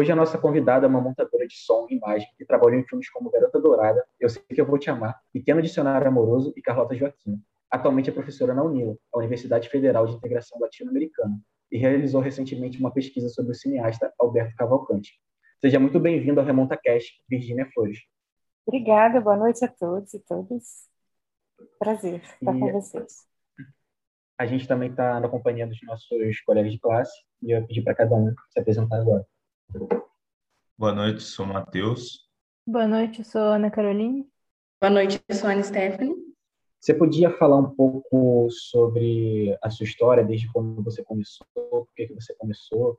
Hoje a nossa convidada é uma montadora de som e imagem que trabalhou em filmes como Garota Dourada, Eu Sei Que Eu Vou Te Amar, Pequeno Dicionário Amoroso e Carlota Joaquim. Atualmente é professora na UNILA, a Universidade Federal de Integração Latino-Americana, e realizou recentemente uma pesquisa sobre o cineasta Alberto Cavalcante. Seja muito bem-vindo ao Remonta Cast, Virginia Flores. Obrigada, boa noite a todos e todas. Prazer estar e com vocês. A gente também está na companhia dos nossos colegas de classe e eu pedi para cada um se apresentar agora. Boa noite, sou Matheus. Boa noite, sou Ana Caroline. Boa noite, sou Ana Stephanie. Você podia falar um pouco sobre a sua história, desde quando você começou, por que, você começou,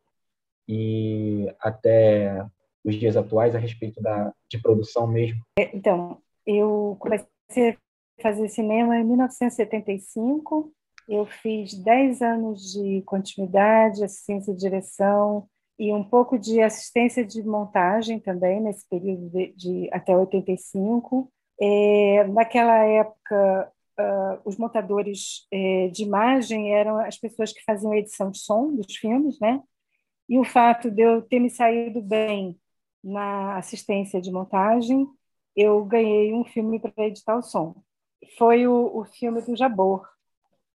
e até os dias atuais a respeito da, de produção mesmo? É, então, eu comecei a fazer cinema em 1975. Eu fiz 10 anos de continuidade, assistência de direção, e um pouco de assistência de montagem também, nesse período de, de até 85. É, naquela época, uh, os montadores é, de imagem eram as pessoas que faziam a edição de som dos filmes, né? E o fato de eu ter me saído bem na assistência de montagem, eu ganhei um filme para editar o som. Foi o, o filme do Jabor,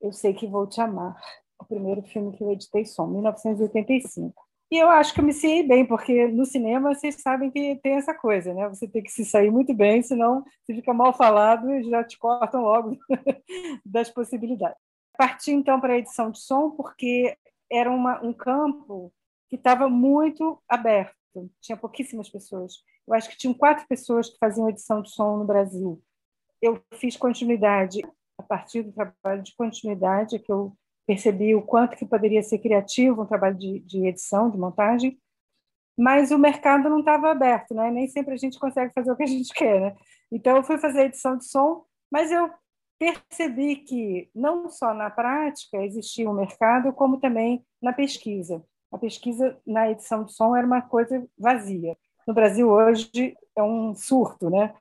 Eu Sei Que Vou Te Amar, o primeiro filme que eu editei som, 1985. E eu acho que eu me saí bem, porque no cinema vocês sabem que tem essa coisa, né? Você tem que se sair muito bem, senão você fica mal falado e já te cortam logo das possibilidades. Parti então para a edição de som, porque era uma, um campo que estava muito aberto, tinha pouquíssimas pessoas. Eu acho que tinham quatro pessoas que faziam edição de som no Brasil. Eu fiz continuidade a partir do trabalho de continuidade que eu percebi o quanto que poderia ser criativo um trabalho de, de edição, de montagem, mas o mercado não estava aberto, né? Nem sempre a gente consegue fazer o que a gente quer, né? Então eu fui fazer edição de som, mas eu percebi que não só na prática existia um mercado, como também na pesquisa. A pesquisa na edição de som era uma coisa vazia. No Brasil hoje é um surto, né?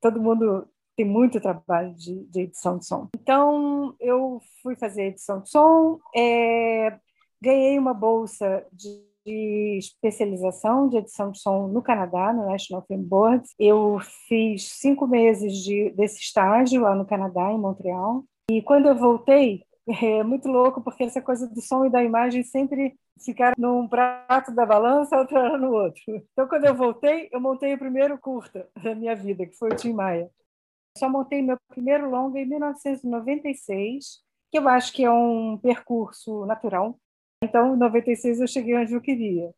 Todo mundo tem muito trabalho de, de, edição de som. Então, eu fui fazer edição de som, é, ganhei uma bolsa de, de, especialização de edição de som no Canadá, no National Film Board. Eu fiz cinco meses de, desse estágio lá no Canadá, em Montreal. E quando eu voltei, é muito louco, porque essa coisa do som e da imagem sempre ficaram num prato da balança, outra no outro. Então, quando eu voltei, eu montei o primeiro curta da minha vida, que foi o Tim Maia. Só montei meu primeiro longa em 1996, que eu acho que é um percurso natural. Então, em 96 eu cheguei onde eu queria.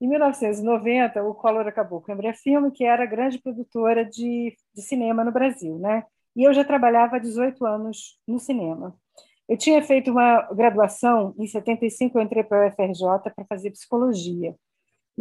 Em 1990, o Collor acabou com a Embraer Filme, que era a grande produtora de, de cinema no Brasil, né? E eu já trabalhava há 18 anos no cinema. Eu tinha feito uma graduação, em 75 eu entrei para a UFRJ para fazer psicologia.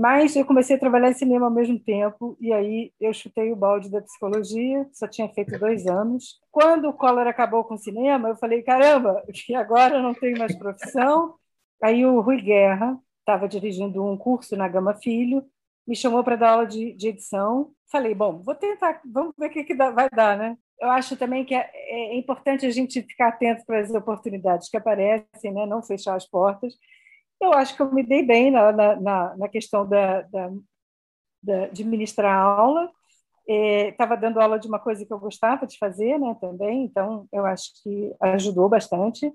Mas eu comecei a trabalhar em cinema ao mesmo tempo, e aí eu chutei o balde da psicologia, só tinha feito dois anos. Quando o Collor acabou com o cinema, eu falei: caramba, que agora eu não tenho mais profissão. Aí o Rui Guerra estava dirigindo um curso na Gama Filho, me chamou para dar aula de, de, edição. Falei: bom, vou tentar, vamos ver o que, que dá, vai dar, né? Eu acho também que é, é importante a gente ficar atento para as oportunidades que aparecem, né? não fechar as portas. Eu acho que eu me dei bem na, na, na questão da, da, da, de ministrar aula. Estava é, dando aula de uma coisa que eu gostava de fazer né, também, então eu acho que ajudou bastante.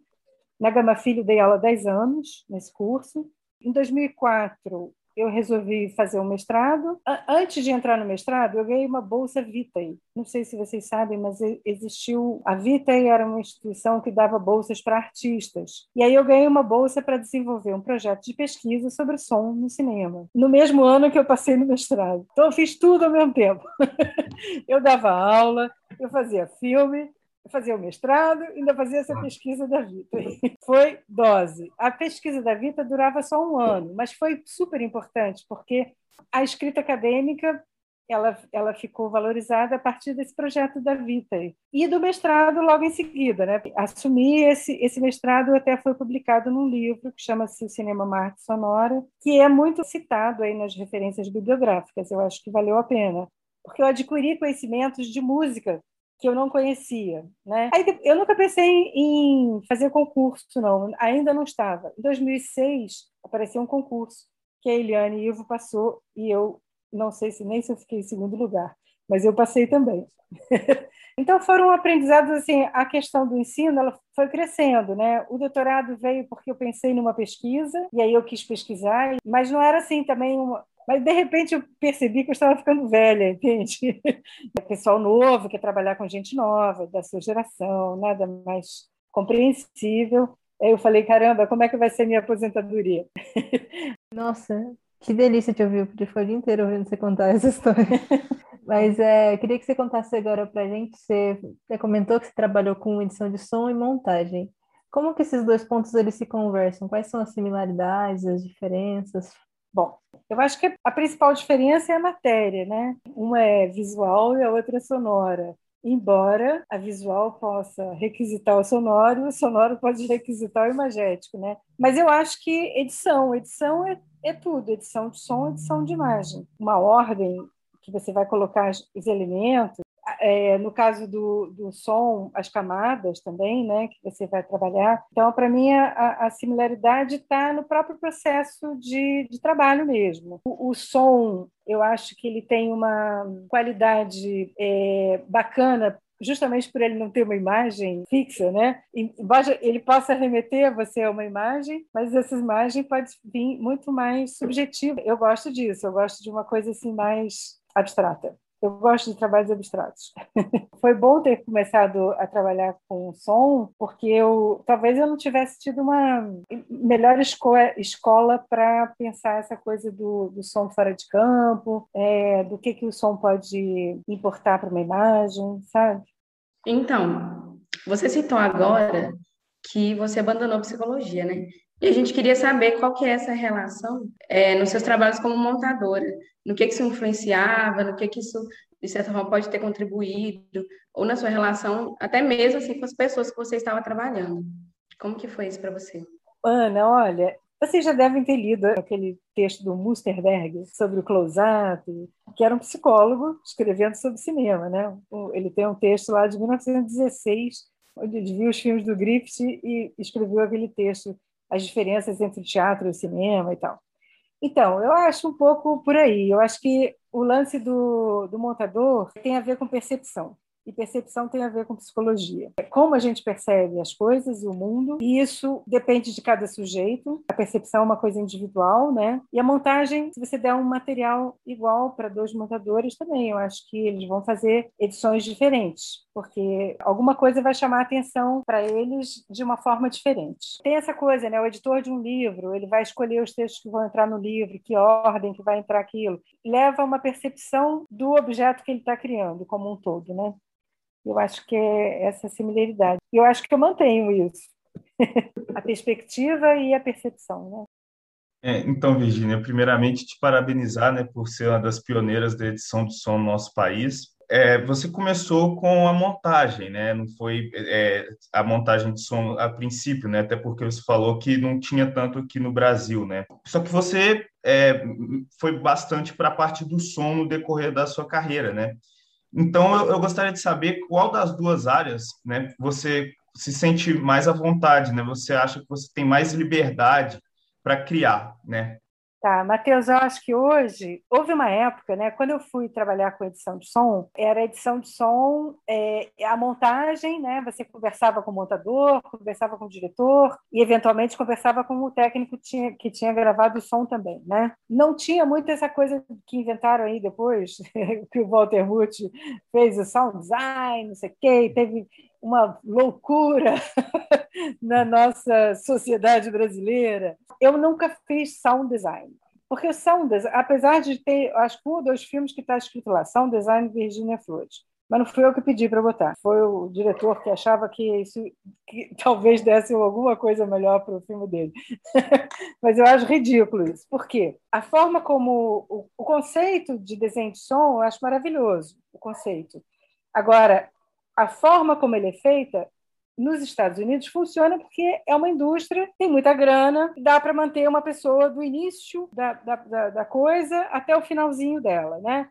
Na Gama Filho dei aula há 10 anos nesse curso. Em 2004, eu resolvi fazer um mestrado. Antes de entrar no mestrado, eu ganhei uma bolsa Vitae. Não sei se vocês sabem, mas existiu a Vitae era uma instituição que dava bolsas para artistas. E aí eu ganhei uma bolsa para desenvolver um projeto de pesquisa sobre som no cinema. No mesmo ano que eu passei no mestrado. Então eu fiz tudo ao mesmo tempo. eu dava aula, eu fazia filme, fazia o mestrado e ainda fazia essa pesquisa da Vita. Foi dose. A pesquisa da Vita durava só um ano, mas foi super importante, porque a escrita acadêmica ela, ela ficou valorizada a partir desse projeto da Vita e do mestrado logo em seguida. Né? Assumi esse, esse mestrado até foi publicado num livro que chama-se O Cinema uma Arte Sonora, que é muito citado aí nas referências bibliográficas. Eu acho que valeu a pena, porque eu adquiri conhecimentos de música que eu não conhecia, né? Aí, eu nunca pensei em fazer concurso, não, ainda não estava. Em 2006 apareceu um concurso que a Eliane e Ivo passou e eu não sei se nem se eu fiquei em segundo lugar, mas eu passei também. então foram aprendizados assim, a questão do ensino, ela foi crescendo, né? O doutorado veio porque eu pensei numa pesquisa e aí eu quis pesquisar, mas não era assim também uma mas, de repente, eu percebi que eu estava ficando velha, entende? Pessoal novo, quer trabalhar com gente nova, da sua geração, nada mais compreensível. Aí eu falei, caramba, como é que vai ser minha aposentadoria? Nossa, que delícia te ouvir, porque foi o dia inteiro ouvindo você contar essa história. Mas é, queria que você contasse agora para a gente, você, você comentou que você trabalhou com edição de som e montagem. Como que esses dois pontos eles se conversam? Quais são as similaridades, as diferenças? Bom, eu acho que a principal diferença é a matéria, né? Uma é visual e a outra é sonora. Embora a visual possa requisitar o sonoro, o sonoro pode requisitar o imagético, né? Mas eu acho que edição, edição é, é tudo, edição de som, edição de imagem. Uma ordem que você vai colocar os elementos. É, no caso do, do som, as camadas também, né, que você vai trabalhar. Então, para mim, a, a similaridade está no próprio processo de, de trabalho mesmo. O, o, som, eu acho que ele tem uma qualidade é, bacana justamente por ele não ter uma imagem fixa, né? Embora ele possa remeter a você a uma imagem, mas essa imagem pode vir muito mais subjetiva. Eu gosto disso, eu gosto de uma coisa assim mais abstrata. Eu gosto de trabalhos abstratos. Foi bom ter começado a trabalhar com som, porque eu talvez eu não tivesse tido uma melhor esco escola para pensar essa coisa do, do som fora de campo, é, do que, que o som pode importar para uma imagem, sabe? Então, você citou agora que você abandonou psicologia, né? E a gente queria saber qual que é essa relação é, nos seus trabalhos como montadora, no que, que isso influenciava, no que, que isso, de certa forma, pode ter contribuído, ou na sua relação, até mesmo assim, com as pessoas que você estava trabalhando. Como que foi isso para você? Ana, olha, vocês já devem ter lido aquele texto do Musterberg sobre o close-up, que era um psicólogo escrevendo sobre cinema, né? Ele tem um texto lá de 1916, onde ele viu os filmes do Griffith e escreveu aquele texto as diferenças entre teatro e cinema e tal. Então, eu acho um pouco por aí. Eu acho que o lance do, do montador tem a ver com percepção e percepção tem a ver com psicologia. É como a gente percebe as coisas e o mundo, e isso depende de cada sujeito. A percepção é uma coisa individual, né? E a montagem, se você der um material igual para dois montadores também, eu acho que eles vão fazer edições diferentes, porque alguma coisa vai chamar a atenção para eles de uma forma diferente. Tem essa coisa, né? O editor de um livro, ele vai escolher os textos que vão entrar no livro, que ordem que vai entrar aquilo. Leva uma percepção do objeto que ele está criando como um todo, né? Eu acho que é essa similaridade. E eu acho que eu mantenho isso. a perspectiva e a percepção, né? É, então, Virginia, primeiramente te parabenizar né, por ser uma das pioneiras da edição de som no nosso país. É, você começou com a montagem, né? Não foi é, a montagem de som a princípio, né? Até porque você falou que não tinha tanto aqui no Brasil, né? Só que você é, foi bastante para a parte do som no decorrer da sua carreira, né? Então, eu, eu, gostaria de saber qual das duas áreas né, você se sente mais à vontade, né? Você acha que você tem mais liberdade para criar, né? Tá, Matheus, eu acho que hoje houve uma época, né? Quando eu fui trabalhar com edição de som, era edição de som, é, a montagem, né? Você conversava com o montador, conversava com o diretor e eventualmente conversava com o técnico que tinha, que tinha gravado o som também, né? Não tinha muito essa coisa que inventaram aí depois, que o Walter Muth fez o sound design, não sei o quê, teve uma loucura na nossa sociedade brasileira. Eu nunca fiz sound design. Porque sound design, apesar de ter, acho que um ou dois filmes que está escrito lá, sound design Virginia Flores. Mas não fui eu que pedi para botar. Foi o diretor que achava que isso que talvez desse alguma coisa melhor para o filme dele. Mas eu acho ridículo isso. Por quê? A forma como o, o conceito de desenho de som, eu acho maravilhoso, o conceito. Agora, a forma como ele é feita nos Estados Unidos funciona porque é uma indústria, tem muita grana, dá para manter uma pessoa do início da, da, da, coisa até o finalzinho dela, né?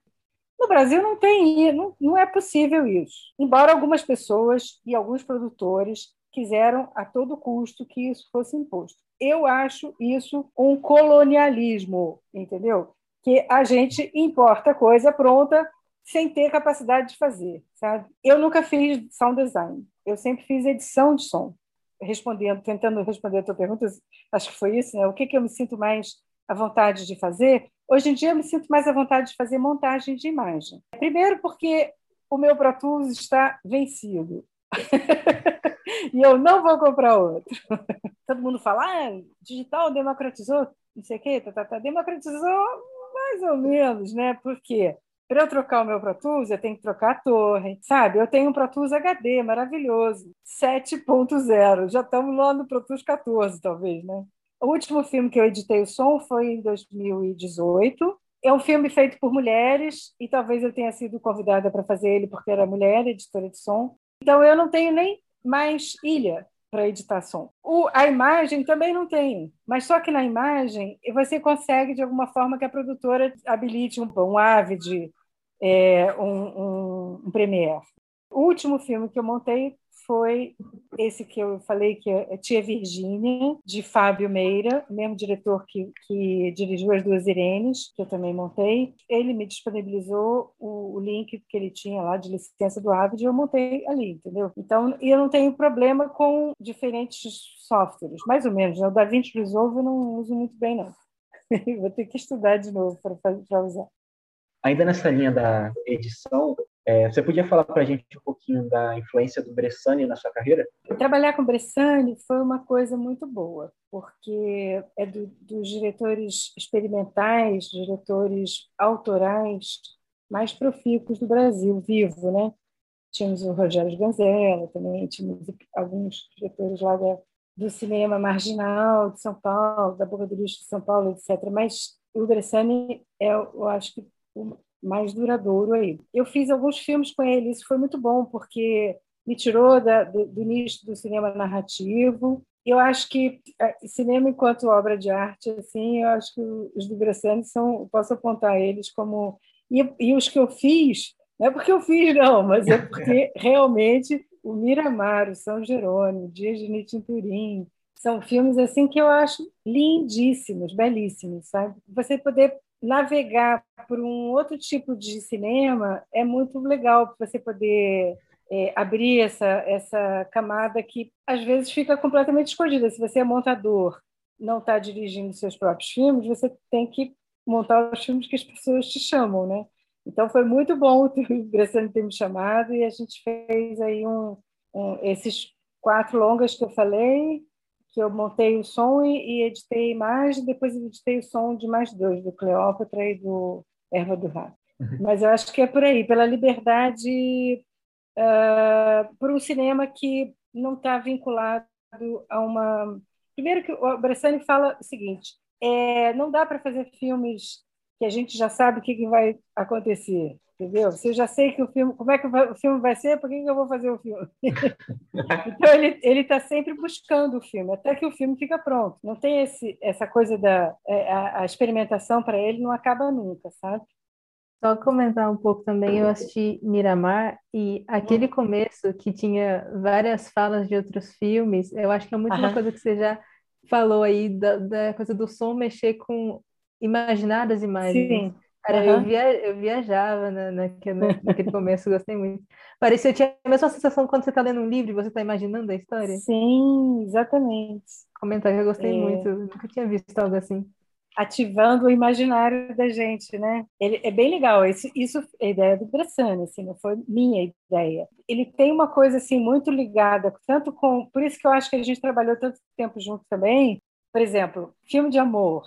No Brasil não tem, não, não é possível isso. Embora algumas pessoas e alguns produtores quiseram a todo custo que isso fosse imposto. eu acho isso um colonialismo, entendeu? Que a gente importa coisa pronta sem ter capacidade de fazer, sabe? Eu nunca fiz sound design, eu sempre fiz edição de som. Respondendo, tentando responder a tua pergunta, acho que foi isso, né? O que, que eu me sinto mais à vontade de fazer? Hoje em dia eu me sinto mais à vontade de fazer montagem de imagem. Primeiro porque o meu Pro Tools está vencido. e eu não vou comprar outro. Todo mundo fala, ah, digital democratizou, não sei o quê, tá, tá, tá. democratizou mais ou menos, né? Por quê? Para eu trocar o meu Pro Tools, eu tenho que trocar a torre, sabe? Eu tenho um Pro Tools HD maravilhoso, 7.0. Já estamos lá no Pro Tools 14, talvez, né? O último filme que eu editei o som foi em 2018. É um filme feito por mulheres e talvez eu tenha sido convidada para fazer ele porque era mulher, editora de som. Então eu não tenho nem mais ilha para editar som. O, a imagem também não tem, mas só que na imagem você consegue de alguma forma que a produtora habilite um, um Avid, é, um, um, um Premiere. O último filme que eu montei foi esse que eu falei, que é Tia Virgínia, de Fábio Meira, o mesmo diretor que, que dirigiu As Duas Irenes, que eu também montei. Ele me disponibilizou o, o link que ele tinha lá de licença do Avid e eu montei ali, entendeu? Então, eu não tenho problema com diferentes softwares, mais ou menos. Né? O DaVinci Resolve eu não uso muito bem, não. Vou ter que estudar de novo para usar. Ainda nessa linha da edição, é, você podia falar para a gente um pouquinho da influência do Bressani na sua carreira? Trabalhar com Bressani foi uma coisa muito boa, porque é do, dos diretores experimentais, diretores autorais mais profícuos do Brasil, vivo, né? Tínhamos o Rogério Ganzella também, tínhamos alguns diretores lá da, do cinema marginal de São Paulo, da Boca do Lixo de São Paulo, etc. Mas o Bressani é, eu acho que, mais duradouro aí. Eu fiz alguns filmes com ele, isso foi muito bom, porque me tirou da, do, do nicho do cinema narrativo. Eu acho que é, cinema enquanto obra de arte, assim, eu acho que os do Bressani são, posso apontar eles como e, e os que eu fiz, não é porque eu fiz não, mas é porque realmente o Miramar, o São Jerônimo, Dias de Nitin Turim, são filmes assim que eu acho lindíssimos, belíssimos, sabe? Você poder navegar por um outro tipo de cinema é muito legal você poder é, abrir essa, essa camada que às vezes fica completamente escondida. Se você é montador, não está dirigindo seus próprios filmes, você tem que montar os filmes que as pessoas te chamam, né? Então foi muito bom o Bressani ter me chamado e a gente fez aí um, um, esses quatro longas que eu falei que eu montei o som e, e editei a imagem, depois editei o som de mais dois, do Cleópatra e do Erva do Rato. Uhum. Mas eu acho que é por aí, pela liberdade, uh, por um cinema que não está vinculado a uma. Primeiro que o Bressani fala o seguinte: é, não dá para fazer filmes que a gente já sabe o que, que vai acontecer entendeu? Se eu já sei que o filme, como é que o filme vai ser, por que eu vou fazer o filme? então ele ele está sempre buscando o filme, até que o filme fica pronto. Não tem esse essa coisa da é, a, a experimentação para ele não acaba nunca, sabe? Só comentar um pouco também, eu assisti Miramar e aquele começo que tinha várias falas de outros filmes, eu acho que é muito Aham. uma coisa que você já falou aí da, da coisa do som mexer com imaginar as imagens. Sim. Cara, eu, via, eu viajava na, naquele, naquele começo, gostei muito. Parecia, eu tinha a mesma sensação quando você está lendo um livro e você está imaginando a história. Sim, exatamente. Comentar que eu gostei é... muito, eu nunca tinha visto algo assim. Ativando o imaginário da gente, né? Ele, é bem legal, isso, isso é a ideia do Bressani, assim, não foi minha ideia. Ele tem uma coisa, assim, muito ligada, tanto com... Por isso que eu acho que a gente trabalhou tanto tempo junto também, por exemplo, filme de amor,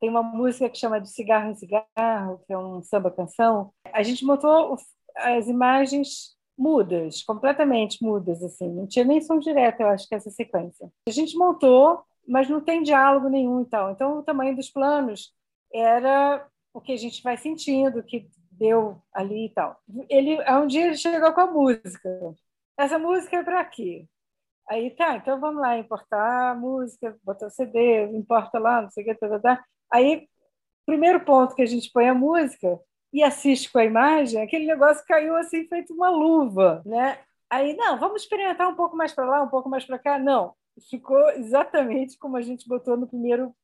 tem uma música que chama de Cigarro em Cigarro, que é um samba-canção. A gente montou as imagens mudas, completamente mudas, assim. Não tinha nem som direto, eu acho que essa sequência. A gente montou, mas não tem diálogo nenhum e tal. Então, o tamanho dos planos era o que a gente vai sentindo, o que deu ali e tal. Ele, um dia ele chegou com a música. Essa música é para quê? Aí tá, então vamos lá importar a música, botar o CD, importa lá, não sei o que, tá, tá, tá. Aí, primeiro ponto que a gente põe a música e assiste com a imagem, aquele negócio caiu assim, feito uma luva, né? Aí, não, vamos experimentar um pouco mais para lá, um pouco mais para cá. Não, ficou exatamente como a gente botou no primeiro.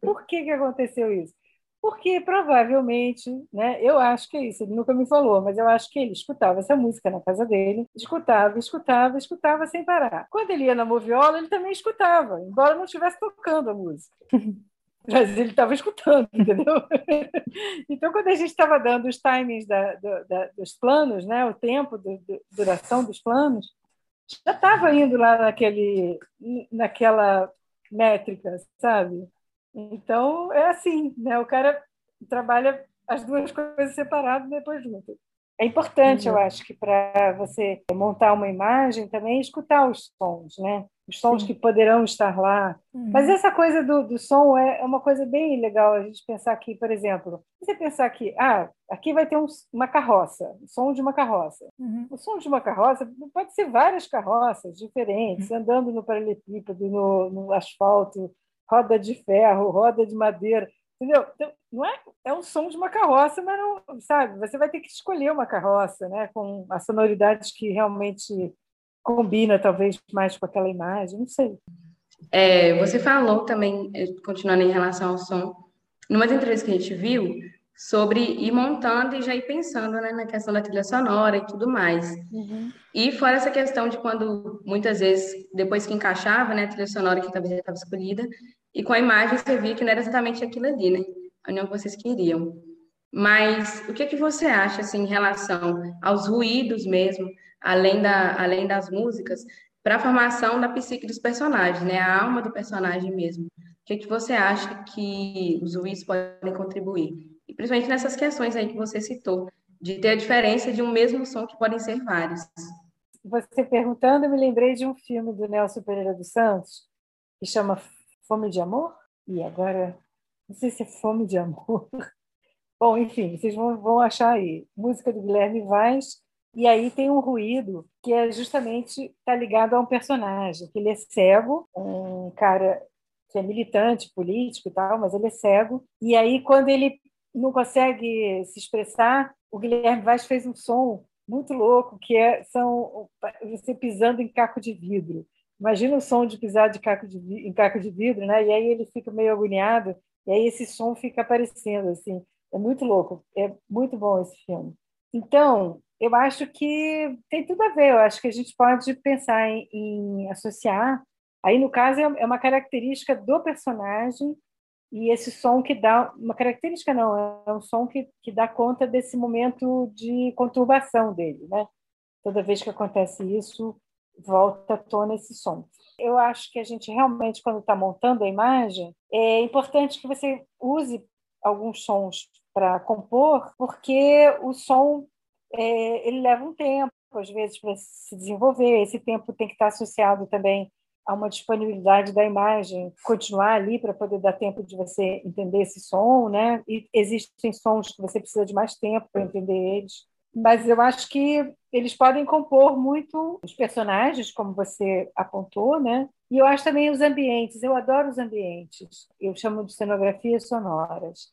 Por que, que aconteceu isso? Porque provavelmente, né, eu acho que é isso, ele nunca me falou, mas eu acho que ele escutava essa música na casa dele, escutava, escutava, escutava sem parar. Quando ele ia na moviola, ele também escutava, embora não estivesse tocando a música. mas ele estava escutando, entendeu? então, quando a gente estava dando os timings da, da, dos planos, né, o tempo de, duração dos planos, já estava indo lá naquele, naquela métrica, sabe? Então, é assim, né? O cara trabalha as duas coisas separadas depois juntas. É importante, uhum. eu acho, que para você montar uma imagem também escutar os sons, né? Os sons Sim. que poderão estar lá. Uhum. Mas essa coisa do, do som é, é uma coisa bem legal a gente pensar aqui, por exemplo. Você pensar que, ah, aqui vai ter um, uma carroça, o som de uma carroça. Uhum. O som de uma carroça pode ser várias carroças diferentes, uhum. andando no paralelepípedo, no, no asfalto, roda de ferro, roda de madeira. Entendeu? Então, não é, é um som de uma carroça, mas não, sabe? Você vai ter que escolher uma carroça, né? Com a sonoridade que realmente combina, talvez, mais com aquela imagem, não sei. É, você falou também, é, continuando em relação ao som, numa entrevista que a gente viu, sobre ir montando e já ir pensando né, na questão da trilha sonora e tudo mais. Uhum. E fora essa questão de quando, muitas vezes, depois que encaixava né, a trilha sonora que talvez já estava escolhida, e com a imagem você via que não era exatamente aquilo ali, né? A união que vocês queriam. Mas o que, que você acha assim, em relação aos ruídos mesmo, além, da, além das músicas, para a formação da psique dos personagens, né? A alma do personagem mesmo. O que, que você acha que os ruídos podem contribuir? E principalmente nessas questões aí que você citou, de ter a diferença de um mesmo som que podem ser vários. Você perguntando, eu me lembrei de um filme do Nelson Pereira dos Santos, que chama Fome de Amor? E agora, não sei se é Fome de Amor. Bom, enfim, vocês vão, vão achar aí. Música do Guilherme Vaz, e aí tem um ruído que é justamente está ligado a um personagem, que ele é cego, um cara que é militante político e tal, mas ele é cego. E aí, quando ele não consegue se expressar, o Guilherme Vaz fez um som muito louco, que é são você pisando em caco de vidro. Imagina o som de pisar de caco de, em caco de vidro, né? E aí ele fica meio agoniado, e aí esse som fica aparecendo, assim. É muito louco, é muito bom esse filme. Então, eu acho que tem tudo a ver, eu acho que a gente pode pensar em, em associar. Aí, no caso, é, é uma característica do personagem e esse som que dá uma característica não é um som que, que dá conta desse momento de conturbação dele né toda vez que acontece isso volta à tona esse som. Eu acho que a gente realmente, quando está montando a imagem, é importante que você use alguns sons para compor, porque o som é, ele leva um tempo, às vezes, para se desenvolver. Esse tempo tem que estar associado também a uma disponibilidade da imagem, continuar ali para poder dar tempo de você entender esse som, né? E existem sons que você precisa de mais tempo para entender eles mas eu acho que eles podem compor muito os personagens, como você apontou, né? E eu acho também os ambientes. Eu adoro os ambientes. Eu chamo de cenografias sonoras.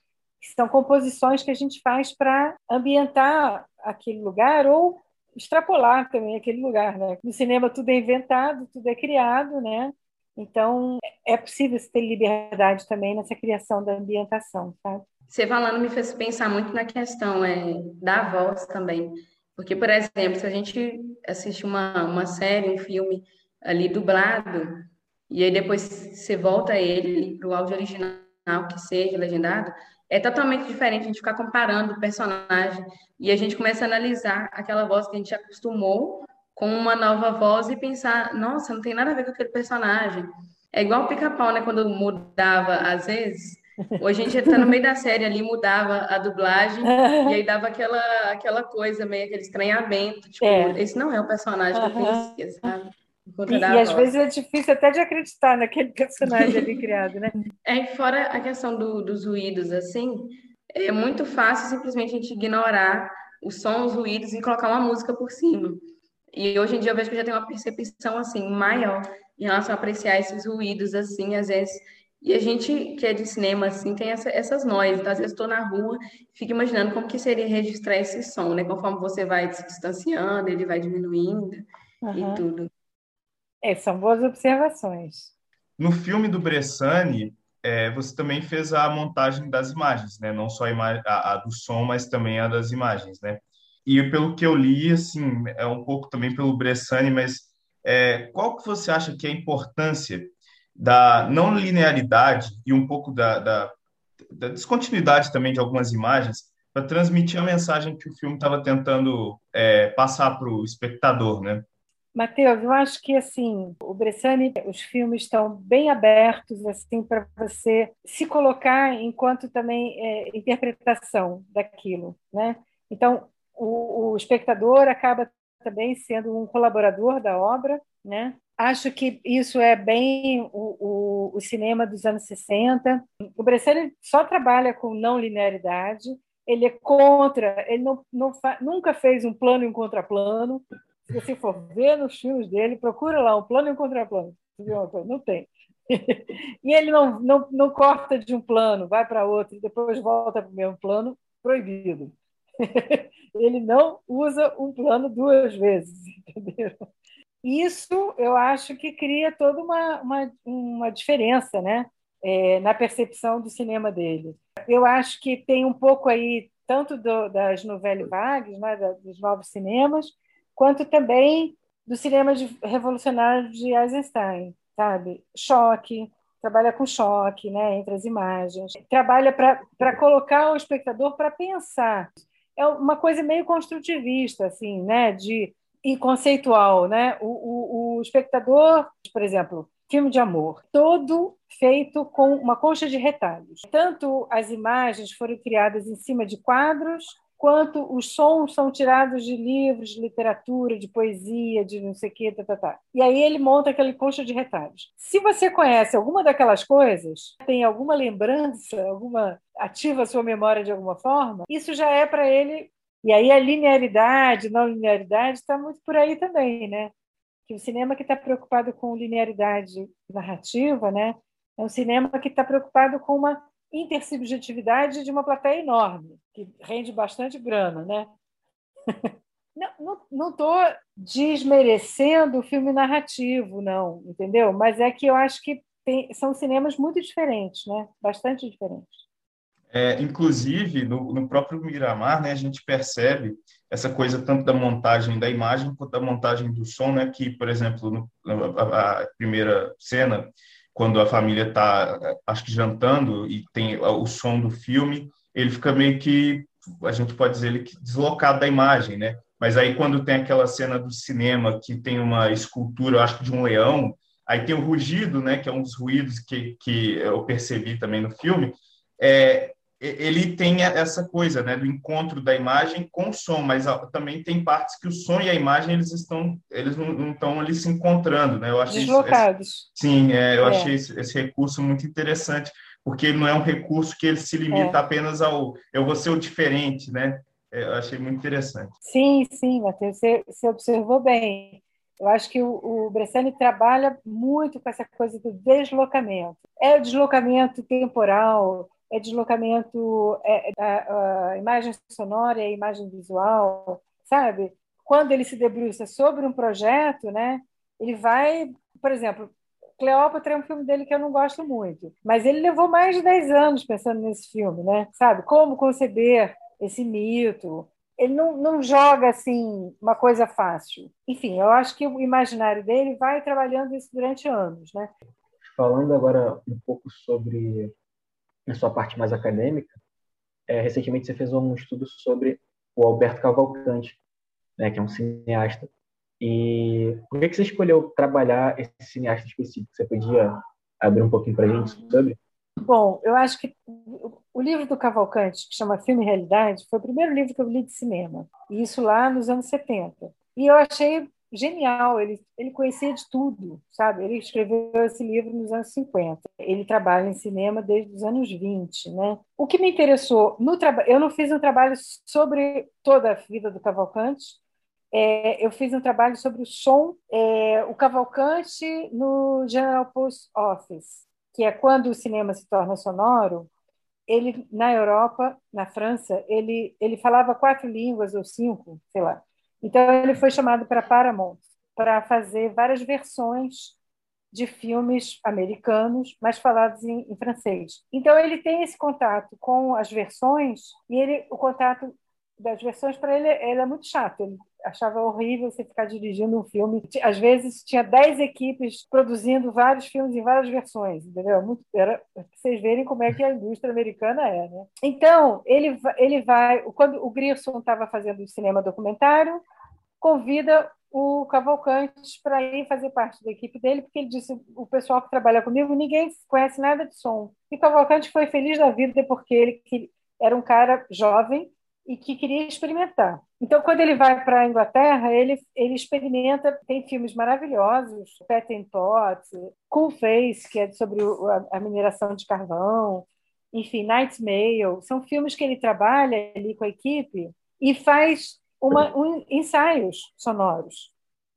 São composições que a gente faz para ambientar aquele lugar ou extrapolar também aquele lugar, né? No cinema tudo é inventado, tudo é criado, né? Então é possível ter liberdade também nessa criação da ambientação, sabe? Você falando me fez pensar muito na questão é, da voz também. Porque, por exemplo, se a gente assiste uma, uma série, um filme ali dublado, e aí depois você volta ele para o áudio original, que seja legendado, é totalmente diferente a gente ficar comparando o personagem e a gente começa a analisar aquela voz que a gente acostumou com uma nova voz e pensar, nossa, não tem nada a ver com aquele personagem. É igual o pica-pau, né? Quando mudava, às vezes, Hoje a gente está no meio da série ali, mudava a dublagem, e aí dava aquela, aquela coisa, meio aquele estranhamento, tipo, é. esse não é o personagem que eu conhecia, sabe? E, e às vezes é difícil até de acreditar naquele personagem ali criado, né? É, e fora a questão do, dos ruídos, assim, é muito fácil simplesmente a gente ignorar o som, os ruídos e colocar uma música por cima. E hoje em dia eu vejo que já tem uma percepção, assim, maior em relação a apreciar esses ruídos, assim, às vezes e a gente que é de cinema, assim, tem essa, essas noias. Então, às vezes, estou na rua, fico imaginando como que seria registrar esse som, né? Conforme você vai se distanciando, ele vai diminuindo uhum. e tudo. É, são boas observações. No filme do Bressani, é, você também fez a montagem das imagens, né? Não só a, a, a, do som, mas também a das imagens, né? E pelo que eu li, assim, é um pouco também pelo Bressani, mas é, qual que você acha que é a importância da não linearidade e um pouco da, da, da descontinuidade também de algumas imagens para transmitir a mensagem que o filme estava tentando é, passar para o espectador, né? Mateus, eu acho que assim, o Bressani, os filmes estão bem abertos assim para você se colocar enquanto também é, interpretação daquilo, né? Então, o, o, espectador acaba também sendo um colaborador da obra, né? Acho que isso é bem o, o, o cinema dos anos 60. O Bressani só trabalha com não linearidade, ele é contra, ele não, não nunca fez um plano em contraplano, se você for ver nos filmes dele, procura lá um plano e um contraplano. Não tem. e ele não, não, não corta de um plano, vai para outro, e depois volta para o mesmo plano, proibido. ele não usa um plano duas vezes, entendeu? Isso eu acho que cria toda uma, uma, uma diferença né? É, na percepção do cinema dele. Eu acho que tem um pouco aí, tanto do, das novelas vagas, né, dos novos cinemas, quanto também do cinema de, revolucionário de Eisenstein, sabe? Choque, trabalha com choque, né, entre as imagens, trabalha para colocar o espectador para pensar. É uma coisa meio construtivista, assim, né, de e conceitual, né? O, o, o espectador, por exemplo, filme de amor, todo feito com uma concha de retalhos. Tanto as imagens foram criadas em cima de quadros, quanto os sons são tirados de livros, de literatura, de poesia, de não sei o quê, tá, tá, tá. E aí ele monta aquele concha de retalhos. Se você conhece alguma daquelas coisas, tem alguma lembrança, alguma ativa a sua memória de alguma forma, isso já é para ele. E aí a linearidade, não linearidade, está muito por aí também, né? Que o cinema que está preocupado com linearidade narrativa, né? É um cinema que está preocupado com uma intersubjetividade de uma plateia enorme, que rende bastante grana, né? Não estou desmerecendo o filme narrativo, não, entendeu? Mas é que eu acho que tem, são cinemas muito diferentes, né? Bastante diferentes. É, inclusive, no, no, próprio Miramar, né, a gente percebe essa coisa tanto da montagem da imagem quanto da montagem do som, né, que, por exemplo, no, a, a primeira cena, quando a família está, acho que jantando e tem o som do filme, ele fica meio que, a gente pode dizer, ele deslocado da imagem, né? Mas aí quando tem aquela cena do cinema que tem uma escultura, acho que de um leão, aí tem o rugido, né? Que é um dos ruídos que, que eu percebi também no filme. É, ele tem essa coisa, né, do encontro da imagem com o som, mas também tem partes que o som e a imagem eles estão, eles não, estão ali se encontrando, né? Eu achei Deslocados. Esse, sim, é, eu é. achei esse, esse, recurso muito interessante, porque ele não é um recurso que ele se limita é. apenas ao eu vou ser o diferente, né? É, eu achei muito interessante. Sim, sim, Matheus, você, você observou bem. Eu acho que o, o Bressani trabalha muito com essa coisa do deslocamento. É o deslocamento temporal, é deslocamento, é, é, a, a imagem sonora e a imagem visual, sabe? Quando ele se debruça sobre um projeto, né, ele vai, por exemplo, Cleópatra é um filme dele que eu não gosto muito, mas ele levou mais de 10 anos pensando nesse filme, né? Sabe? Como conceber esse mito. Ele não, não joga assim uma coisa fácil. Enfim, eu acho que o imaginário dele vai trabalhando isso durante anos, né? Falando agora um pouco sobre na sua parte mais acadêmica, é, recentemente você fez um estudo sobre o Alberto Cavalcante, né, que é um cineasta. E por que, que você escolheu trabalhar esse cineasta específico? Você podia abrir um pouquinho para a gente sobre? Bom, eu acho que o livro do Cavalcante, que chama Filme e Realidade, foi o primeiro livro que eu li de cinema. E isso lá nos anos 70. E eu achei genial, ele, ele conhecia de tudo, sabe? Ele escreveu esse livro nos anos 50. Ele trabalha em cinema desde os anos 20, né? O que me interessou no trabalho, eu não fiz um trabalho sobre toda a vida do Cavalcante, é, eu fiz um trabalho sobre o som, é, o Cavalcante no General Post Office, que é quando o cinema se torna sonoro. Ele na Europa, na França, ele ele falava quatro línguas ou cinco, sei lá então ele foi chamado para Paramount. para fazer várias versões de filmes americanos, mas falados em, em, francês. Então ele tem esse contato com as versões e ele o contato das versões para ele, ele é muito chato. Ele achava horrível você ficar dirigindo um filme. Às vezes tinha dez equipes produzindo vários filmes em várias versões, entendeu? Muito, era para vocês verem como é que a indústria americana é, né? Então ele ele vai quando o Grierson estava fazendo o cinema documentário, convida o Cavalcante para ir fazer parte da equipe dele, porque ele disse: o pessoal que trabalha comigo, ninguém conhece nada de som. E Cavalcante foi feliz da vida porque ele era um cara jovem e que queria experimentar. Então, quando ele vai para a Inglaterra, ele, ele experimenta, tem filmes maravilhosos, Pet and Pot, Cool Face, que é sobre a, a mineração de carvão, enfim, Night's Mail, são filmes que ele trabalha ali com a equipe e faz uma, um, ensaios sonoros.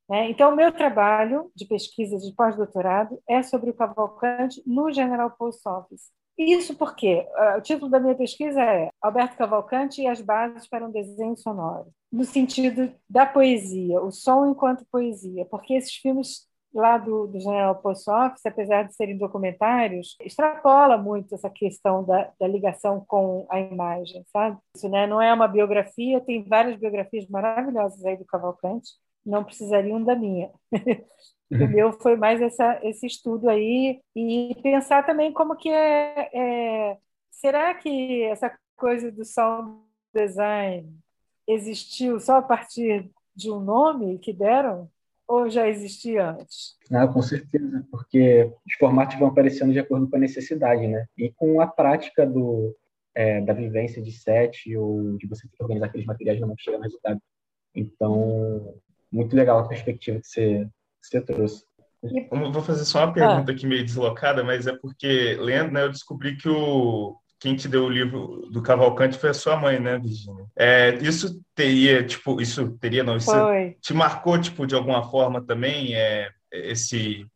Né? Então, o meu trabalho de pesquisa de pós-doutorado é sobre o Cavalcante no General Post Office. Isso porque uh, o título da minha pesquisa é Alberto Cavalcante e as bases para um desenho sonoro, no sentido da poesia, o som enquanto poesia, porque esses filmes lá do, do General Post Office, apesar de serem documentários, extrapola muito essa questão da, da ligação com a imagem, sabe? Isso né, não é uma biografia, tem várias biografias maravilhosas aí do Cavalcante, não precisariam da minha. o meu foi mais essa, esse estudo aí e pensar também como que é, é será que essa coisa do sound design existiu só a partir de um nome que deram ou já existia antes? Ah, com certeza, porque os formatos vão aparecendo de acordo com a necessidade, né? E com a prática do, é, da vivência de set ou de você ter que organizar aqueles materiais não chega no resultado. Então, muito legal a perspectiva que você, você trouxe. Eu vou fazer só uma pergunta ah. aqui meio deslocada, mas é porque, lendo, né, eu descobri que o, quem te deu o livro do Cavalcante foi a sua mãe, né, Virginia? É, isso teria, tipo, isso teria, não, isso foi. te marcou, tipo, de alguma forma também, é, esse,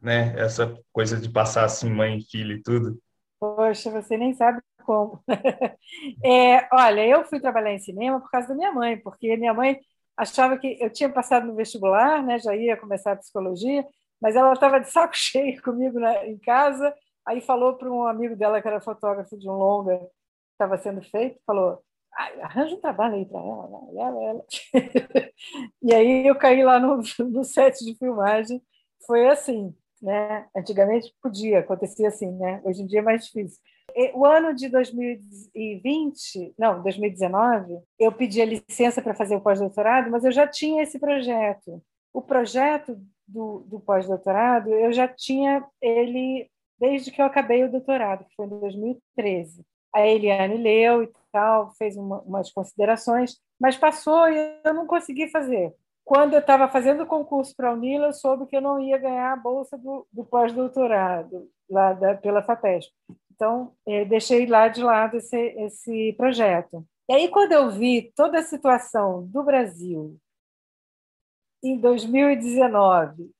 né, essa coisa de passar assim, mãe e filho e tudo? Poxa, você nem sabe como. é, olha, eu fui trabalhar em cinema por causa da minha mãe, porque minha mãe achava que eu tinha passado no vestibular, né, já ia começar a psicologia, mas ela estava de saco cheio comigo na, em casa Aí falou para um amigo dela, que era fotógrafo de um longa que estava sendo feito, falou, arranja um trabalho aí para ela, né? ela, ela. e aí eu caí lá no, no set de filmagem, foi assim, né? Antigamente podia, acontecia assim, né? Hoje em dia é mais difícil. O ano de 2020, não, 2019, eu pedi a licença para fazer o pós-doutorado, mas eu já tinha esse projeto. O projeto do, do pós-doutorado, eu já tinha ele desde que eu acabei o doutorado, que foi em 2013. A Eliane leu e tal, fez uma, umas considerações, mas passou e eu não consegui fazer. Quando eu estava fazendo o concurso para a Unila, eu soube que eu não ia ganhar a bolsa do, do pós-doutorado lá da, pela FAPESP. Então, eh, deixei lá de lado esse, esse projeto. E aí, quando eu vi toda a situação do Brasil em 2019,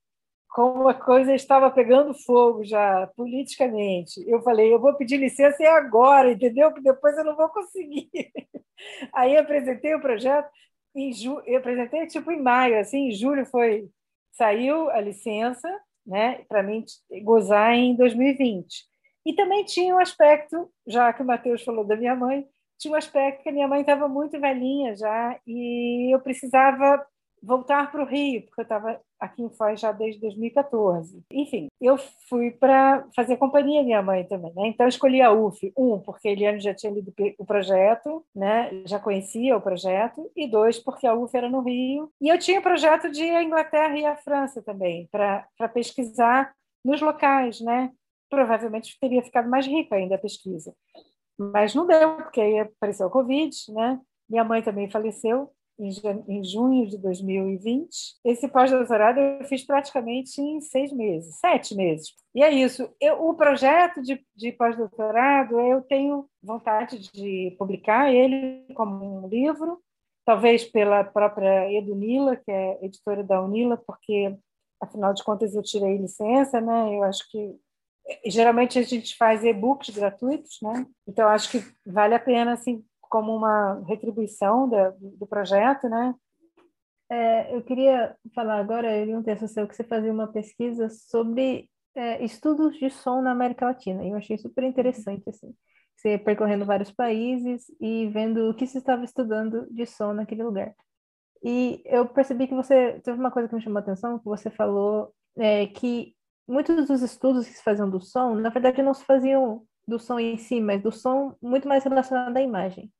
como a coisa estava pegando fogo já politicamente. Eu falei, eu vou pedir licença e agora, entendeu? Que depois eu não vou conseguir. Aí apresentei o projeto em ju... eu apresentei tipo em maio, assim, em julho foi saiu a licença, né, para mim gozar em 2020. E também tinha um aspecto, já que o Matheus falou da minha mãe, tinha um aspecto que a minha mãe estava muito velhinha já e eu precisava voltar para o Rio, porque eu estava aqui em Foz já desde 2014. Enfim, eu fui para fazer companhia minha mãe também, né? Então escolhi a UF, um, porque a Eliane já tinha lido o projeto, né? Já conhecia o projeto, e dois, porque a UF era no Rio. E eu tinha projeto de ir à Inglaterra e à França também, para pesquisar nos locais, né? Provavelmente teria ficado mais rica ainda a pesquisa. Mas não deu, porque aí apareceu o Covid, né? Minha mãe também faleceu, em junho de 2020. Esse pós-doutorado eu fiz praticamente em seis meses, sete meses. E é isso. Eu, o projeto de, de pós-doutorado, eu tenho vontade de publicar ele como um livro, talvez pela própria Edunila, que é editora da Unila, porque, afinal de contas, eu tirei licença, né? Eu acho que geralmente a gente faz e-books gratuitos, né? Então acho que vale a pena assim como uma retribuição do projeto, né? É, eu queria falar agora, eu li um texto seu que você fazia uma pesquisa sobre é, estudos de som na América Latina, e eu achei super interessante, assim, você percorrendo vários países e vendo o que se estava estudando de som naquele lugar. E eu percebi que você, teve uma coisa que me chamou a atenção, que você falou é, que muitos dos estudos que se faziam do som, na verdade não se faziam do som em si, mas do som muito mais relacionado à imagem.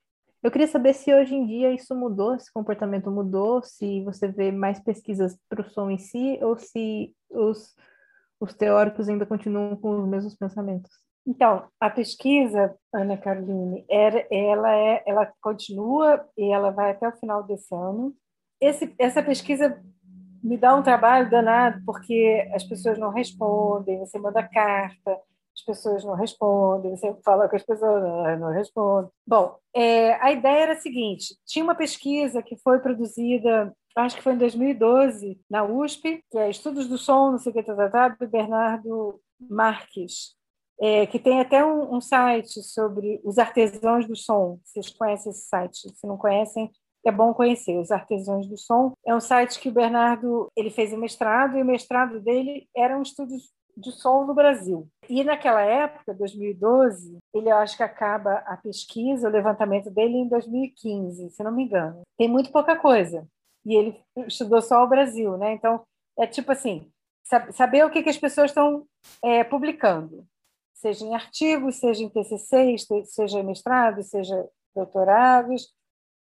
Eu queria saber se hoje em dia isso mudou, esse comportamento mudou, se você vê mais pesquisas para o som em si, ou se os, os teóricos ainda continuam com os mesmos pensamentos. Então, a pesquisa, Ana Caroline, era, ela, é, ela continua e ela vai até o final desse ano. Esse, essa pesquisa me dá um trabalho danado, porque as pessoas não respondem, você manda carta, as pessoas não respondem, você fala com as pessoas, não, não respondem. Bom, é, a ideia era a seguinte: tinha uma pesquisa que foi produzida, acho que foi em 2012, na USP, que é Estudos do Som, não sei o que, tratado, do Bernardo Marques, é, que tem até um, um, site sobre os artesãos do som. Vocês conhecem esse site? Se não conhecem, é bom conhecer. Os Artesãos do Som é um site que o Bernardo ele fez o mestrado e o mestrado dele eram estudos de som no Brasil. E naquela época, 2012, ele acho que acaba a pesquisa, o levantamento dele em 2015, se não me engano. Tem muito pouca coisa. E ele estudou só o Brasil, né? Então, é tipo assim, saber o que, que as pessoas estão é, publicando, seja em artigos, seja em TCCs, seja mestrados, seja doutorados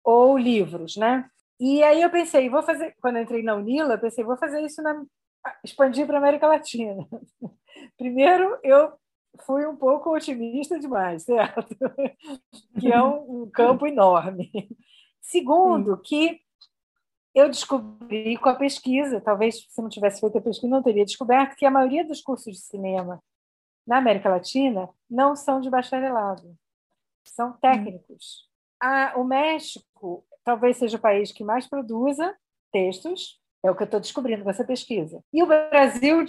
ou livros, né? E aí eu pensei, vou fazer, quando entrei na Unila, eu pensei, vou fazer isso na, expandir para a América Latina. Primeiro, eu fui um pouco otimista demais, certo? que é um, um campo enorme. Segundo, Sim. que eu descobri com a pesquisa, talvez se não tivesse feito a pesquisa, não teria descoberto que a maioria dos cursos de cinema na América Latina não são de bacharelado, são técnicos. A, o México talvez seja o país que mais produza textos é o que eu estou descobrindo com essa pesquisa. E o Brasil,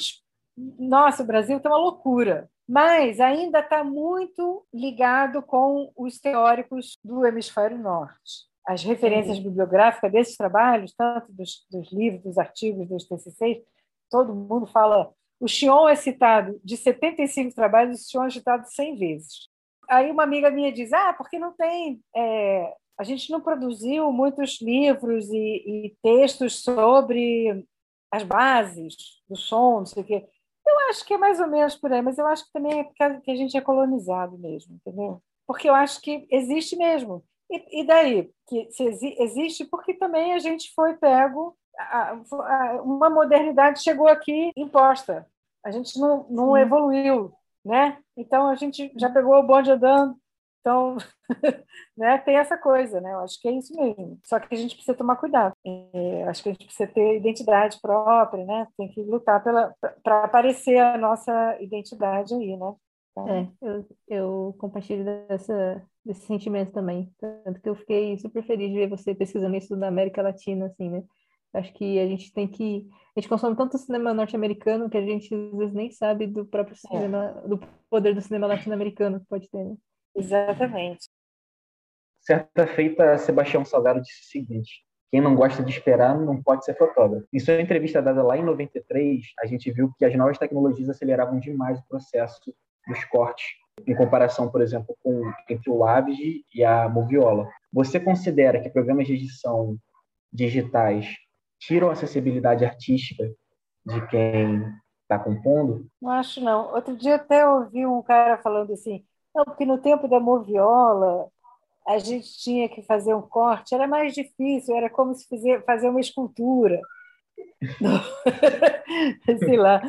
nossa, o Brasil está uma loucura, mas ainda está muito ligado com os teóricos do hemisfério norte. As referências Sim. bibliográficas desses trabalhos, tanto dos, dos livros, dos artigos, dos TCCs, todo mundo fala. O Chion é citado de 75 trabalhos, o Chion é citado 100 vezes. Aí uma amiga minha diz: Ah, porque não tem é, a gente não produziu muitos livros e, e, textos sobre as bases do som, não sei o quê. Eu acho que é mais ou menos por aí, mas eu acho que também é porque a gente é colonizado mesmo, entendeu? Porque eu acho que existe mesmo. E, e daí? Que se existe porque também a gente foi pego, a, a, uma modernidade chegou aqui imposta. A gente não, não evoluiu, né? Então a gente já pegou o bonde andando, então, né, tem essa coisa, né? Eu acho que é isso mesmo. Só que a gente precisa tomar cuidado. É, acho que a gente precisa ter identidade própria, né? Tem que lutar para aparecer a nossa identidade aí, né? Então... É, eu, eu compartilho dessa, desse sentimento também. Tanto que eu fiquei super feliz de ver você pesquisando isso na América Latina, assim, né? Acho que a gente tem que. A gente consome tanto cinema norte-americano que a gente às vezes nem sabe do próprio é. cinema, é. do poder do cinema latino-americano que pode ter, né? Exatamente. Certa feita, Sebastião Salgado disse o seguinte: quem não gosta de esperar não pode ser fotógrafo. Em sua entrevista dada lá em 93, a gente viu que as novas tecnologias aceleravam demais o processo dos cortes, em comparação, por exemplo, com entre o Avid e a Moviola. Você considera que programas de edição digitais tiram a acessibilidade artística de quem está compondo? Não acho não. Outro dia até ouvi um cara falando assim, não, porque no tempo da moviola a gente tinha que fazer um corte, era mais difícil, era como se fazer, fazer uma escultura. Sei lá.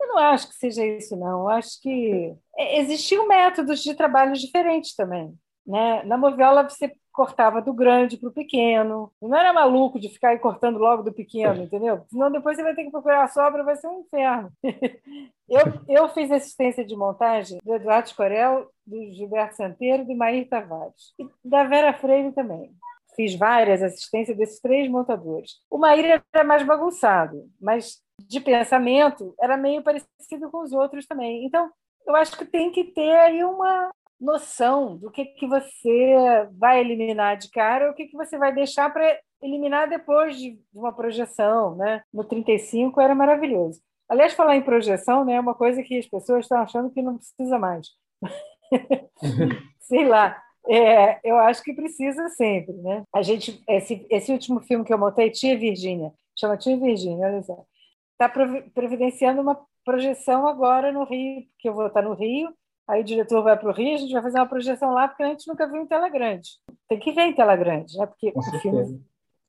Eu não acho que seja isso, não. Eu acho que existiam métodos de trabalho diferentes também. Né? Na moviola você cortava do grande para o pequeno. Não era maluco de ficar aí cortando logo do pequeno, entendeu? Senão depois você vai ter que procurar a sobra, vai ser um inferno. eu, eu fiz assistência de montagem do Eduardo Corel, do Gilberto Santeiro do Maír Tavares. E da Vera Freire também. Fiz várias assistências desses três montadores. O Maír era mais bagunçado, mas de pensamento era meio parecido com os outros também. Então, eu acho que tem que ter aí uma, noção do que, que você vai eliminar de cara ou o que, que você vai deixar para eliminar depois de uma projeção, né? No 35 era maravilhoso. Aliás, falar em projeção, né, é uma coisa que as pessoas estão achando que não precisa mais. Sei lá. É, eu acho que precisa sempre, né? A gente, esse, esse último filme que eu montei, Tia Virgínia, chama Tia Virgínia, olha só, está providenciando uma projeção agora no Rio, porque eu vou estar no Rio, aí o diretor vai para o Rio, a gente vai fazer uma projeção lá, porque a gente nunca viu em tela grande. Tem que ver em tela grande, né? Porque o filme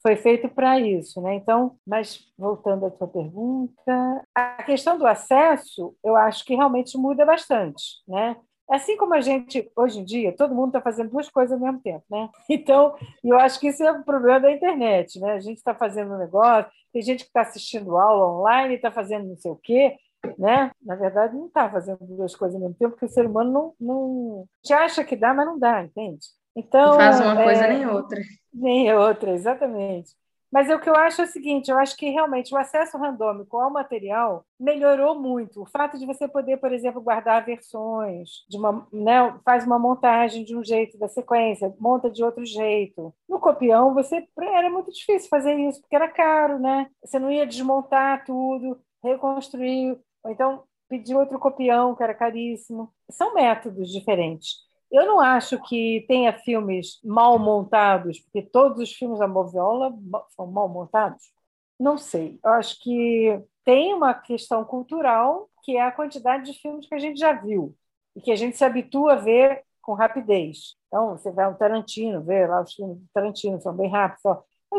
foi feito para isso, né? Então, mas voltando à tua pergunta, a questão do acesso, eu acho que realmente muda bastante, né? Assim como a gente, hoje em dia, todo mundo está fazendo duas coisas ao mesmo tempo, né? Então, eu acho que isso é o problema da internet, né? A gente está fazendo um negócio, tem gente que está assistindo aula online, está fazendo não sei o quê, né? Na verdade, não está fazendo duas coisas ao mesmo tempo, porque o ser humano não, não... te acha que dá, mas não dá, entende? Então, não faz uma é... coisa nem outra. Nem outra, exatamente. Mas o que eu acho é o seguinte: eu acho que realmente o acesso randômico ao material melhorou muito. O fato de você poder, por exemplo, guardar versões, de uma, né, faz uma montagem de um jeito da sequência, monta de outro jeito. No copião, você era muito difícil fazer isso, porque era caro, né? Você não ia desmontar tudo, reconstruir, ou então pedir outro copião, que era caríssimo. São métodos diferentes. Eu não acho que tenha filmes mal montados, porque todos os filmes da Moviola são mal montados. Não sei. Eu acho que tem uma questão cultural, que é a quantidade de filmes que a gente já viu e que a gente se habitua a ver com rapidez. Então, você vai um Tarantino, ver lá os filmes do Tarantino, são bem rápidos.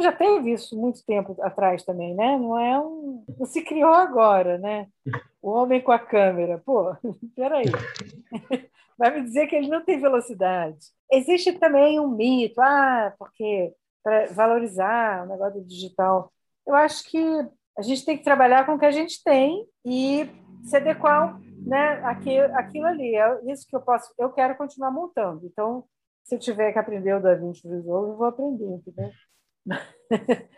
Já teve isso muito tempo atrás também, né? Não é um. Não se criou agora, né? O homem com a câmera. Pô, peraí vai me dizer que ele não tem velocidade. Existe também um mito, ah, porque para valorizar o negócio do digital. Eu acho que a gente tem que trabalhar com o que a gente tem e se adequar né, aquilo, aquilo ali. É isso que eu posso, eu quero continuar montando. Então, se eu tiver que aprender o DaVinci Resolve, eu vou aprender, entendeu?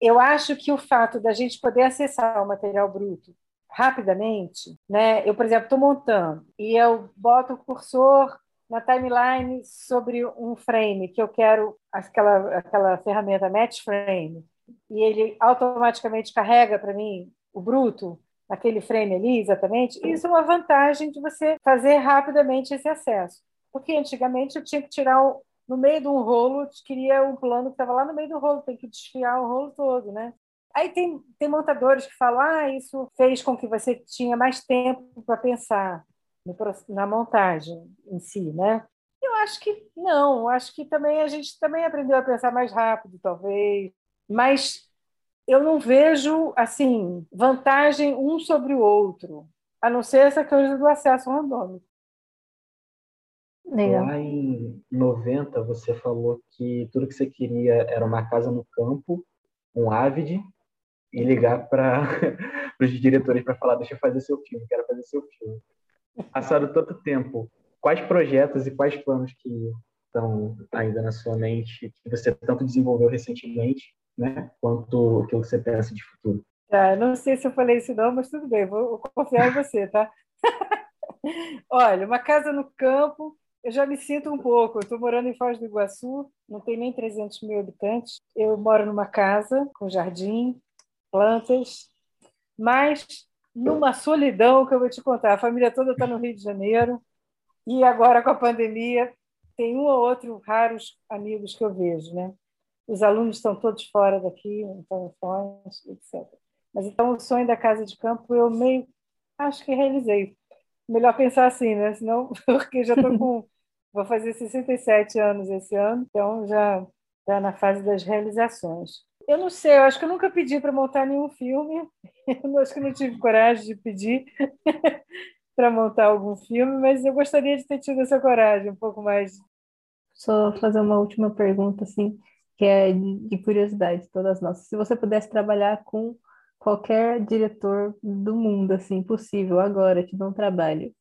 eu acho que o fato da gente poder acessar o material bruto rapidamente, né? Eu, por exemplo, estou montando e eu boto o cursor na timeline sobre um frame que eu quero aquela aquela ferramenta Match Frame e ele automaticamente carrega para mim o bruto naquele frame ali exatamente. Isso é uma vantagem de você fazer rapidamente esse acesso, porque antigamente eu tinha que tirar o, no meio de um rolo, queria um plano que estava lá no meio do rolo, tem que desfiar o rolo todo, né? Aí tem, tem montadores que falam, ah, isso fez com que você tinha mais tempo para pensar no, na montagem em si, né? Eu acho que não, acho que também a gente também aprendeu a pensar mais rápido, talvez, mas eu não vejo assim vantagem um sobre o outro, a não ser essa coisa do acesso randômico. Legal. Lá em 90, você falou que tudo que você queria era uma casa no campo, um Avid e ligar para os diretores para falar: deixa eu fazer seu filme, quero fazer seu filme. Passado tanto tempo, quais projetos e quais planos que estão ainda na sua mente, que você tanto desenvolveu recentemente, né, quanto aquilo que você pensa de futuro? Tá, não sei se eu falei isso não, mas tudo bem, vou confiar em você, tá? Olha, uma casa no campo, eu já me sinto um pouco. Eu estou morando em Foz do Iguaçu, não tem nem 300 mil habitantes. Eu moro numa casa com jardim, plantas, mas numa solidão que eu vou te contar. A família toda está no Rio de Janeiro e agora com a pandemia tem um ou outro raros amigos que eu vejo, né? Os alunos estão todos fora daqui, então sonhos, etc. Mas então o sonho da casa de campo eu meio acho que realizei. Melhor pensar assim, né? Senão, porque já estou com vou fazer 67 anos esse ano, então já está na fase das realizações. Eu não sei, eu acho que eu nunca pedi para montar nenhum filme. Eu acho que não tive coragem de pedir para montar algum filme, mas eu gostaria de ter tido essa coragem um pouco mais. Só fazer uma última pergunta, assim, que é de curiosidade, todas nossas. Se você pudesse trabalhar com qualquer diretor do mundo, assim, possível, agora, te dá um trabalho,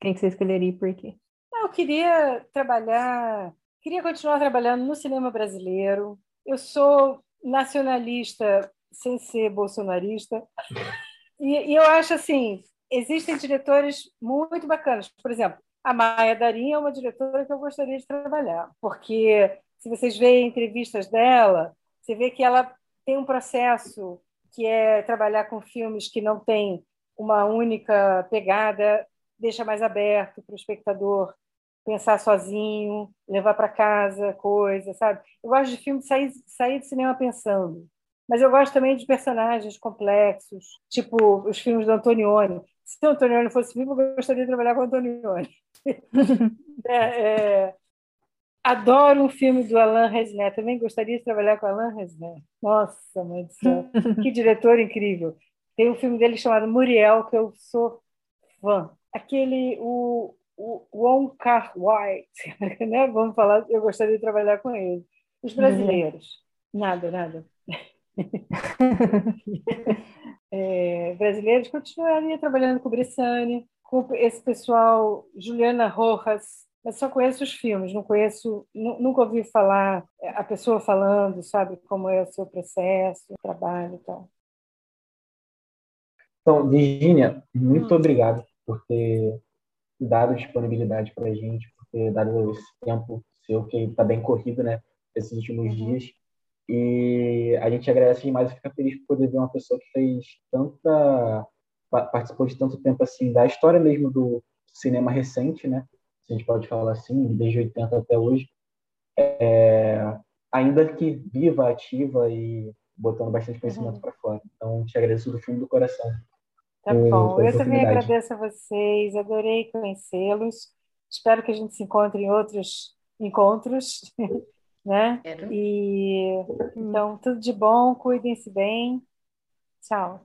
quem que você escolheria e por quê? Eu queria trabalhar, queria continuar trabalhando no cinema brasileiro. Eu sou nacionalista sem ser bolsonarista. E, e, eu acho assim, existem diretores muito bacanas. Por exemplo, a Maia Darim é uma diretora que eu gostaria de trabalhar, porque se vocês veem entrevistas dela, Você vê que ela tem um processo que é trabalhar com filmes que não tem uma única pegada, deixa mais aberto para o espectador pensar sozinho, levar para casa coisa, sabe? Eu gosto de filme sair sair do cinema pensando. Mas eu gosto também de personagens complexos, tipo os filmes do Antonioni. Se o Antonioni fosse vivo, eu gostaria de trabalhar com o Antonioni. é, é, adoro um filme do Alain Resnais. Também gostaria de trabalhar com Alain Resnais. Nossa, mãe do céu. que diretor incrível. Tem um filme dele chamado Muriel, que eu sou fã. Aquele, o, o Wong Kar Wai, né? Vamos falar, eu gostaria de trabalhar com ele. Os brasileiros. Nada, nada. é, brasileiros, continuaria trabalhando com o Bressani, com esse pessoal, Juliana Rojas, mas só conheço os filmes, não conheço, nunca ouvi falar a pessoa falando, sabe, como é o seu processo, o trabalho e tal. Então, Virginia, muito hum. obrigado por ter dado disponibilidade para a gente, por ter dado esse tempo seu, que está bem corrido, né, esses últimos uhum. dias. E a gente agradece demais e fica feliz por poder ver uma pessoa que fez tanta. participou de tanto tempo assim, da história mesmo do cinema recente, né? Se a gente pode falar assim, desde 80 até hoje. É, ainda que viva, ativa e botando bastante conhecimento uhum. para fora. Então, te agradeço do fundo do coração. Tá bom, eu também agradeço a vocês, adorei conhecê-los. Espero que a gente se encontre em outros encontros. né? Quero. E então tudo de bom, cuidem-se bem. Tchau.